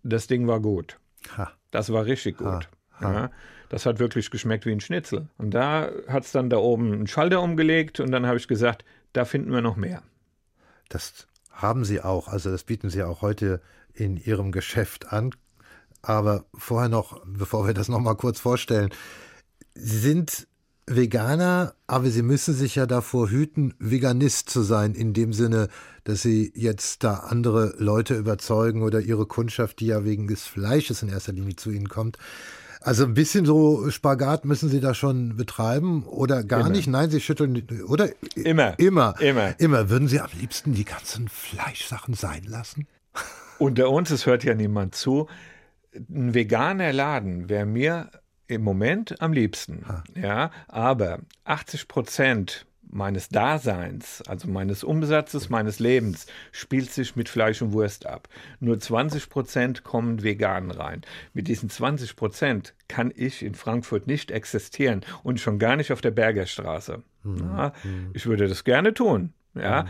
C: Das Ding war gut.
B: Ha.
C: Das war richtig gut.
B: Ha, ha.
C: Ja, das hat wirklich geschmeckt wie ein Schnitzel. Und da hat es dann da oben einen Schalter umgelegt und dann habe ich gesagt, da finden wir noch mehr.
B: Das haben sie auch, also das bieten sie auch heute in ihrem Geschäft an. Aber vorher noch, bevor wir das noch mal kurz vorstellen, sie sind Veganer, aber sie müssen sich ja davor hüten, Veganist zu sein, in dem Sinne, dass sie jetzt da andere Leute überzeugen oder ihre Kundschaft, die ja wegen des Fleisches in erster Linie zu ihnen kommt. Also ein bisschen so Spagat müssen sie da schon betreiben oder gar
C: Immer.
B: nicht? Nein, sie schütteln oder
C: Immer.
B: immer,
C: Immer.
B: immer. Würden Sie am liebsten die ganzen Fleischsachen sein lassen?
C: Unter uns, es hört ja niemand zu, ein veganer Laden wäre mir im Moment am liebsten. Ja, aber 80 Prozent meines Daseins, also meines Umsatzes, meines Lebens, spielt sich mit Fleisch und Wurst ab. Nur 20 Prozent kommen vegan rein. Mit diesen 20 Prozent kann ich in Frankfurt nicht existieren und schon gar nicht auf der Bergerstraße. Ja, ich würde das gerne tun. Ja,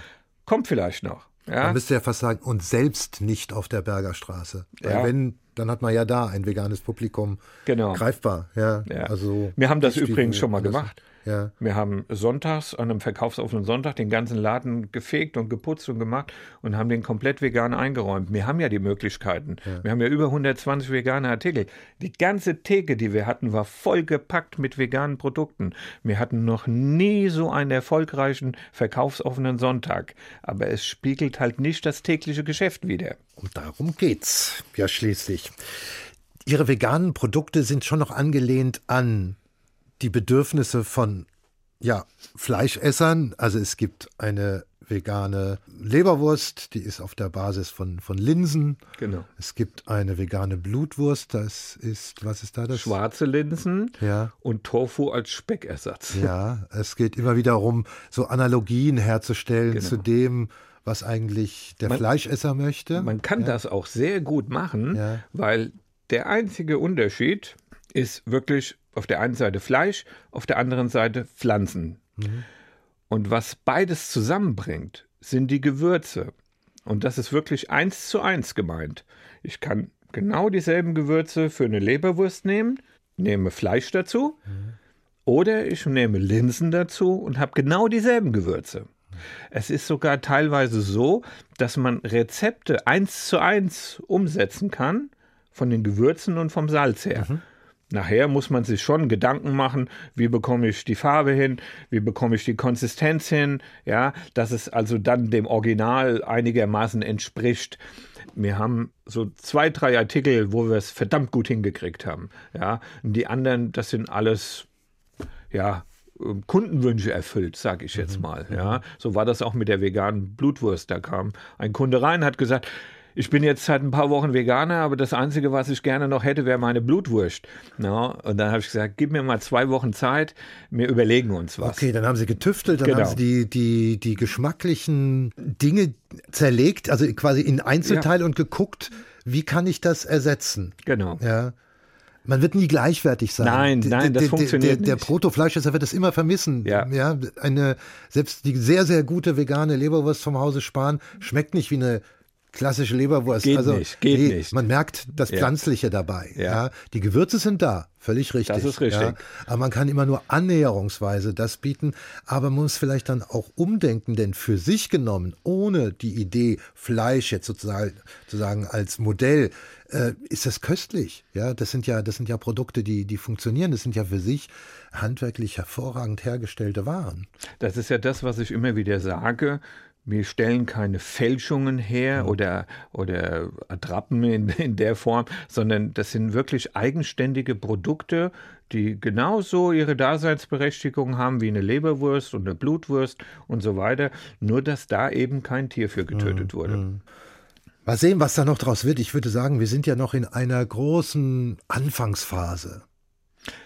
C: kommt vielleicht noch. Ja,
B: Man müsste ja fast sagen, und selbst nicht auf der Bergerstraße. Weil
C: Ja.
B: wenn, dann hat man ja da ein veganes Publikum
C: Genau.
B: greifbar. Ja,
C: Ja.
B: also
C: Wir haben das übrigens schon mal gemacht.
B: Ja.
C: Wir haben sonntags, an einem verkaufsoffenen Sonntag, den ganzen Laden gefegt und geputzt und gemacht und haben den komplett vegan eingeräumt. Wir haben ja die Möglichkeiten. Wir haben ja über 120 vegane Artikel. Die ganze Theke, die wir hatten, war vollgepackt mit veganen Produkten. Wir hatten noch nie so einen erfolgreichen verkaufsoffenen Sonntag. Aber es spiegelt halt nicht das tägliche Geschäft wider.
B: Und darum geht's ja schließlich. Ihre veganen Produkte sind schon noch angelehnt an die Bedürfnisse von ja, Fleischessern. Also es gibt eine vegane Leberwurst, die ist auf der Basis von, von Linsen.
C: Genau.
B: Es gibt eine vegane Blutwurst, das ist, was ist da das?
C: Schwarze Linsen
B: Ja.
C: und Tofu als Speckersatz.
B: Ja, es geht immer wieder darum, so Analogien herzustellen
C: Genau.
B: zu dem, was eigentlich der
C: Man-
B: Fleischesser möchte.
C: Man kann das auch sehr gut machen,
B: Ja.
C: weil der einzige Unterschied ist wirklich auf der einen Seite Fleisch, auf der anderen Seite Pflanzen. Und was beides zusammenbringt, sind die Gewürze. Und das ist wirklich eins zu eins gemeint. Ich kann genau dieselben Gewürze für eine Leberwurst nehmen, nehme Fleisch dazu, oder ich nehme Linsen dazu und habe genau dieselben Gewürze. Es ist sogar teilweise so, dass man Rezepte eins zu eins umsetzen kann, von den Gewürzen und vom Salz her. Nachher muss man sich schon Gedanken machen, wie bekomme ich die Farbe hin, wie bekomme ich die Konsistenz hin, ja, dass es also dann dem Original einigermaßen entspricht. Wir haben so zwei, drei Artikel, wo wir es verdammt gut hingekriegt haben, ja. Und die anderen, das sind alles ja, ähm, Kundenwünsche erfüllt, sage ich jetzt mal. Ja, so war das auch mit der veganen Blutwurst. Da kam ein Kunde rein, hat gesagt, ich bin jetzt seit ein paar Wochen Veganer, aber das Einzige, was ich gerne noch hätte, wäre meine Blutwurst. Na, und dann habe ich gesagt, gib mir mal zwei Wochen Zeit, wir überlegen uns was.
B: Okay, dann haben sie getüftelt, dann
C: Genau.
B: haben sie die, die, die geschmacklichen Dinge zerlegt, also quasi in Einzelteile und geguckt, wie kann ich das ersetzen?
C: Genau.
B: Ja. Man wird nie gleichwertig sein.
C: Nein, nein, das funktioniert
B: der, der
C: nicht.
B: Protofleischesser wird das immer vermissen.
C: Ja.
B: ja. Eine, selbst die sehr, sehr gute vegane Leberwurst vom Hause Spahn schmeckt nicht wie eine klassische Leberwurst.
C: Geht
B: also,
C: nicht, geht nicht.
B: Man merkt das
C: Ja.
B: Pflanzliche dabei. Ja.
C: Ja.
B: Die Gewürze sind da, völlig richtig.
C: Das ist richtig.
B: Ja. Aber man kann immer nur annäherungsweise das bieten. Aber man muss vielleicht dann auch umdenken, denn für sich genommen, ohne die Idee Fleisch jetzt sozusagen, sozusagen als Modell, äh, ist das köstlich. Ja, das sind ja, das sind ja Produkte, die, die funktionieren. Das sind ja für sich handwerklich hervorragend hergestellte Waren.
C: Das ist ja das, was ich immer wieder sage. Wir stellen keine Fälschungen her oder, oder Attrappen in, in der Form, sondern das sind wirklich eigenständige Produkte, die genauso ihre Daseinsberechtigung haben wie eine Leberwurst und eine Blutwurst und so weiter. Nur, dass da eben kein Tier für getötet wurde.
B: Mal sehen, was da noch draus wird. Ich würde sagen, wir sind ja noch in einer großen Anfangsphase.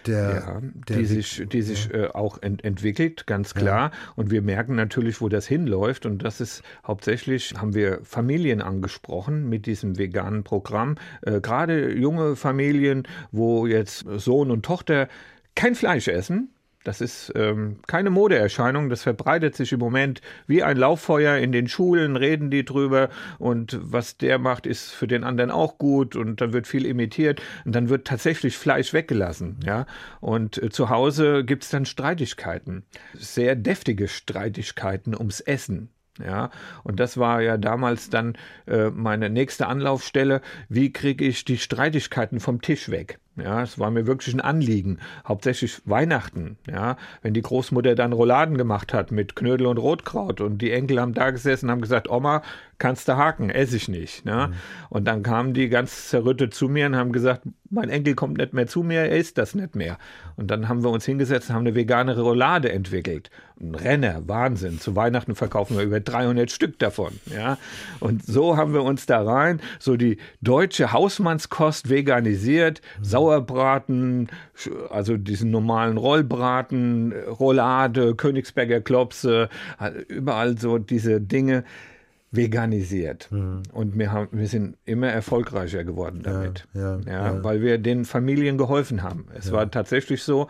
B: Der,
C: Ja,
B: der
C: die sich, die sich äh, auch ent entwickelt, ganz klar. Und wir merken natürlich, wo das hinläuft. Und das ist hauptsächlich, haben wir Familien angesprochen mit diesem veganen Programm. Äh, Gerade junge Familien, wo jetzt Sohn und Tochter kein Fleisch essen. Das ist ähm, keine Modeerscheinung, das verbreitet sich im Moment wie ein Lauffeuer in den Schulen, reden die drüber und was der macht, ist für den anderen auch gut und dann wird viel imitiert und dann wird tatsächlich Fleisch weggelassen. Ja? Und äh, zu Hause gibt es dann Streitigkeiten, sehr deftige Streitigkeiten ums Essen. Ja, und das war ja damals dann äh, meine nächste Anlaufstelle. Wie kriege ich die Streitigkeiten vom Tisch weg? Ja, es war mir wirklich ein Anliegen. Hauptsächlich Weihnachten. Ja, wenn die Großmutter dann Rouladen gemacht hat mit Knödel und Rotkraut und die Enkel haben da gesessen und haben gesagt, Oma, kannst du haken, esse ich nicht. Ne? Und dann kamen die ganz zerrüttet zu mir und haben gesagt, mein Enkel kommt nicht mehr zu mir, er isst das nicht mehr. Und dann haben wir uns hingesetzt und haben eine vegane Roulade entwickelt. Ein Renner, Wahnsinn. Zu Weihnachten verkaufen wir über 300 Stück davon. Ja? Und so haben wir uns da rein, so die deutsche Hausmannskost veganisiert, Sauerbraten, also diesen normalen Rollbraten, Roulade, Königsberger Klopse, überall so diese Dinge veganisiert. Und wir, haben, wir sind immer erfolgreicher geworden damit.
B: ja, ja.
C: Weil wir den Familien geholfen haben. Es war tatsächlich so,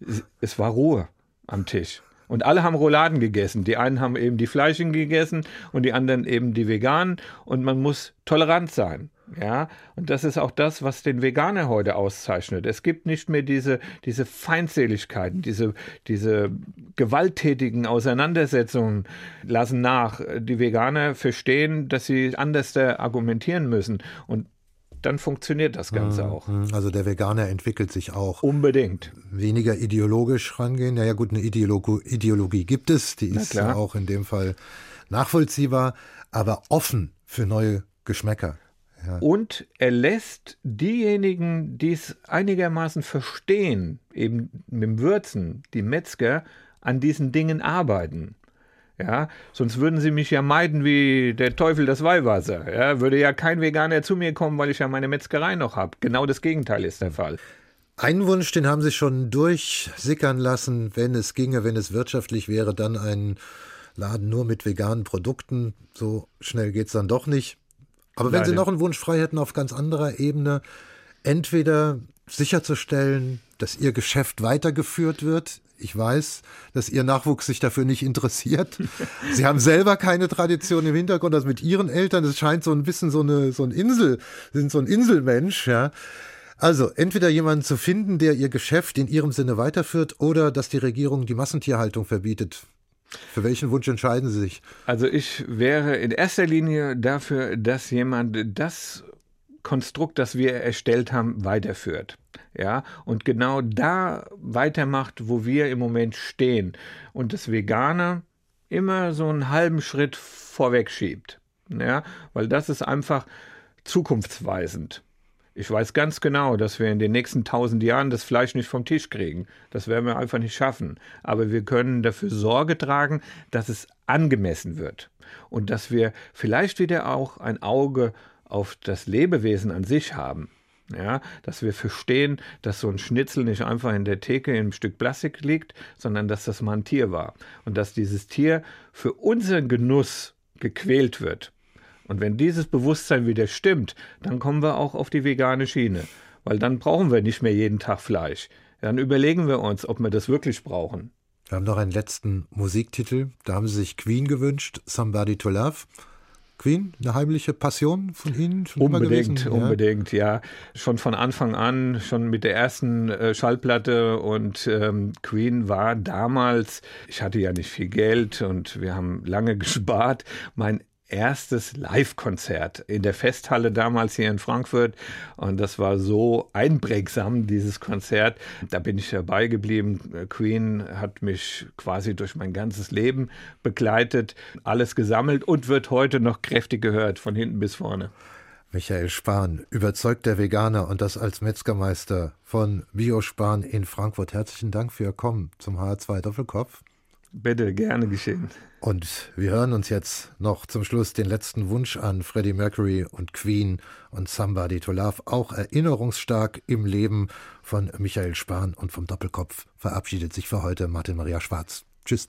C: es- es war Ruhe am Tisch. Und alle haben Rouladen gegessen. Die einen haben eben die fleischigen gegessen und die anderen eben die veganen. Und man muss tolerant sein. Ja, und das ist auch das, was den Veganer heute auszeichnet. Es gibt nicht mehr diese, diese Feindseligkeiten, diese, diese gewalttätigen Auseinandersetzungen lassen nach. Die Veganer verstehen, dass sie anders argumentieren müssen. Und dann funktioniert das Ganze auch.
B: Also der Veganer entwickelt sich auch.
C: Unbedingt.
B: Weniger ideologisch rangehen. Naja gut, eine Ideolo Ideologie gibt es, die ist ja auch in dem Fall nachvollziehbar, aber offen für neue Geschmäcker.
C: Ja. Und er lässt diejenigen, die es einigermaßen verstehen, eben mit dem Würzen, die Metzger, an diesen Dingen arbeiten. Ja, sonst würden sie mich ja meiden wie der Teufel das Weihwasser. Ja, würde ja kein Veganer zu mir kommen, weil ich ja meine Metzgerei noch habe. Genau das Gegenteil ist der Fall.
B: Einen Wunsch, den haben Sie schon durchsickern lassen, wenn es ginge, wenn es wirtschaftlich wäre, dann ein Laden nur mit veganen Produkten. So schnell geht es dann doch nicht. Aber wenn Leider. Sie noch einen Wunsch frei hätten auf ganz anderer Ebene, entweder sicherzustellen, dass Ihr Geschäft weitergeführt wird. Ich weiß, dass Ihr Nachwuchs sich dafür nicht interessiert. Sie haben selber keine Tradition im Hintergrund, also mit Ihren Eltern, es scheint so ein bisschen so eine, so ein Insel, sind so ein Inselmensch, ja. Also, entweder jemanden zu finden, der Ihr Geschäft in Ihrem Sinne weiterführt, oder dass die Regierung die Massentierhaltung verbietet. Für welchen Wunsch entscheiden Sie sich?
C: Also ich wäre in erster Linie dafür, dass jemand das Konstrukt, das wir erstellt haben, weiterführt. Ja, und genau da weitermacht, wo wir im Moment stehen. Und das Vegane immer so einen halben Schritt vorweg schiebt. Ja, weil das ist einfach zukunftsweisend. Ich weiß ganz genau, dass wir in den nächsten tausend Jahren das Fleisch nicht vom Tisch kriegen. Das werden wir einfach nicht schaffen. Aber wir können dafür Sorge tragen, dass es angemessen wird und dass wir vielleicht wieder auch ein Auge auf das Lebewesen an sich haben. Ja, dass wir verstehen, dass so ein Schnitzel nicht einfach in der Theke in einem Stück Plastik liegt, sondern dass das mal ein Tier war und dass dieses Tier für unseren Genuss gequält wird. Und wenn dieses Bewusstsein wieder stimmt, dann kommen wir auch auf die vegane Schiene. Weil dann brauchen wir nicht mehr jeden Tag Fleisch. Dann überlegen wir uns, ob wir das wirklich brauchen.
B: Wir haben noch einen letzten Musiktitel. Da haben Sie sich Queen gewünscht, Somebody to Love. Queen, eine heimliche Passion von Ihnen?
C: Schon unbedingt, unbedingt, ja. ja. Schon von Anfang an, schon mit der ersten äh, Schallplatte und ähm, Queen war damals, ich hatte ja nicht viel Geld und wir haben lange gespart. Mein erstes Live-Konzert in der Festhalle damals hier in Frankfurt. Und das war so einprägsam, dieses Konzert. Da bin ich dabei geblieben. Queen hat mich quasi durch mein ganzes Leben begleitet, alles gesammelt und wird heute noch kräftig gehört, von hinten bis vorne.
B: Michael Spahn, überzeugter Veganer und das als Metzgermeister von Biospahn in Frankfurt. Herzlichen Dank für Ihr Kommen zum HR2 Doppelkopf.
C: Bitte, gerne geschehen.
B: Und wir hören uns jetzt noch zum Schluss den letzten Wunsch an Freddie Mercury und Queen und Somebody to Love, auch erinnerungsstark im Leben von Michael Spahn und vom Doppelkopf verabschiedet sich für heute Martin Maria Schwarz. Tschüss.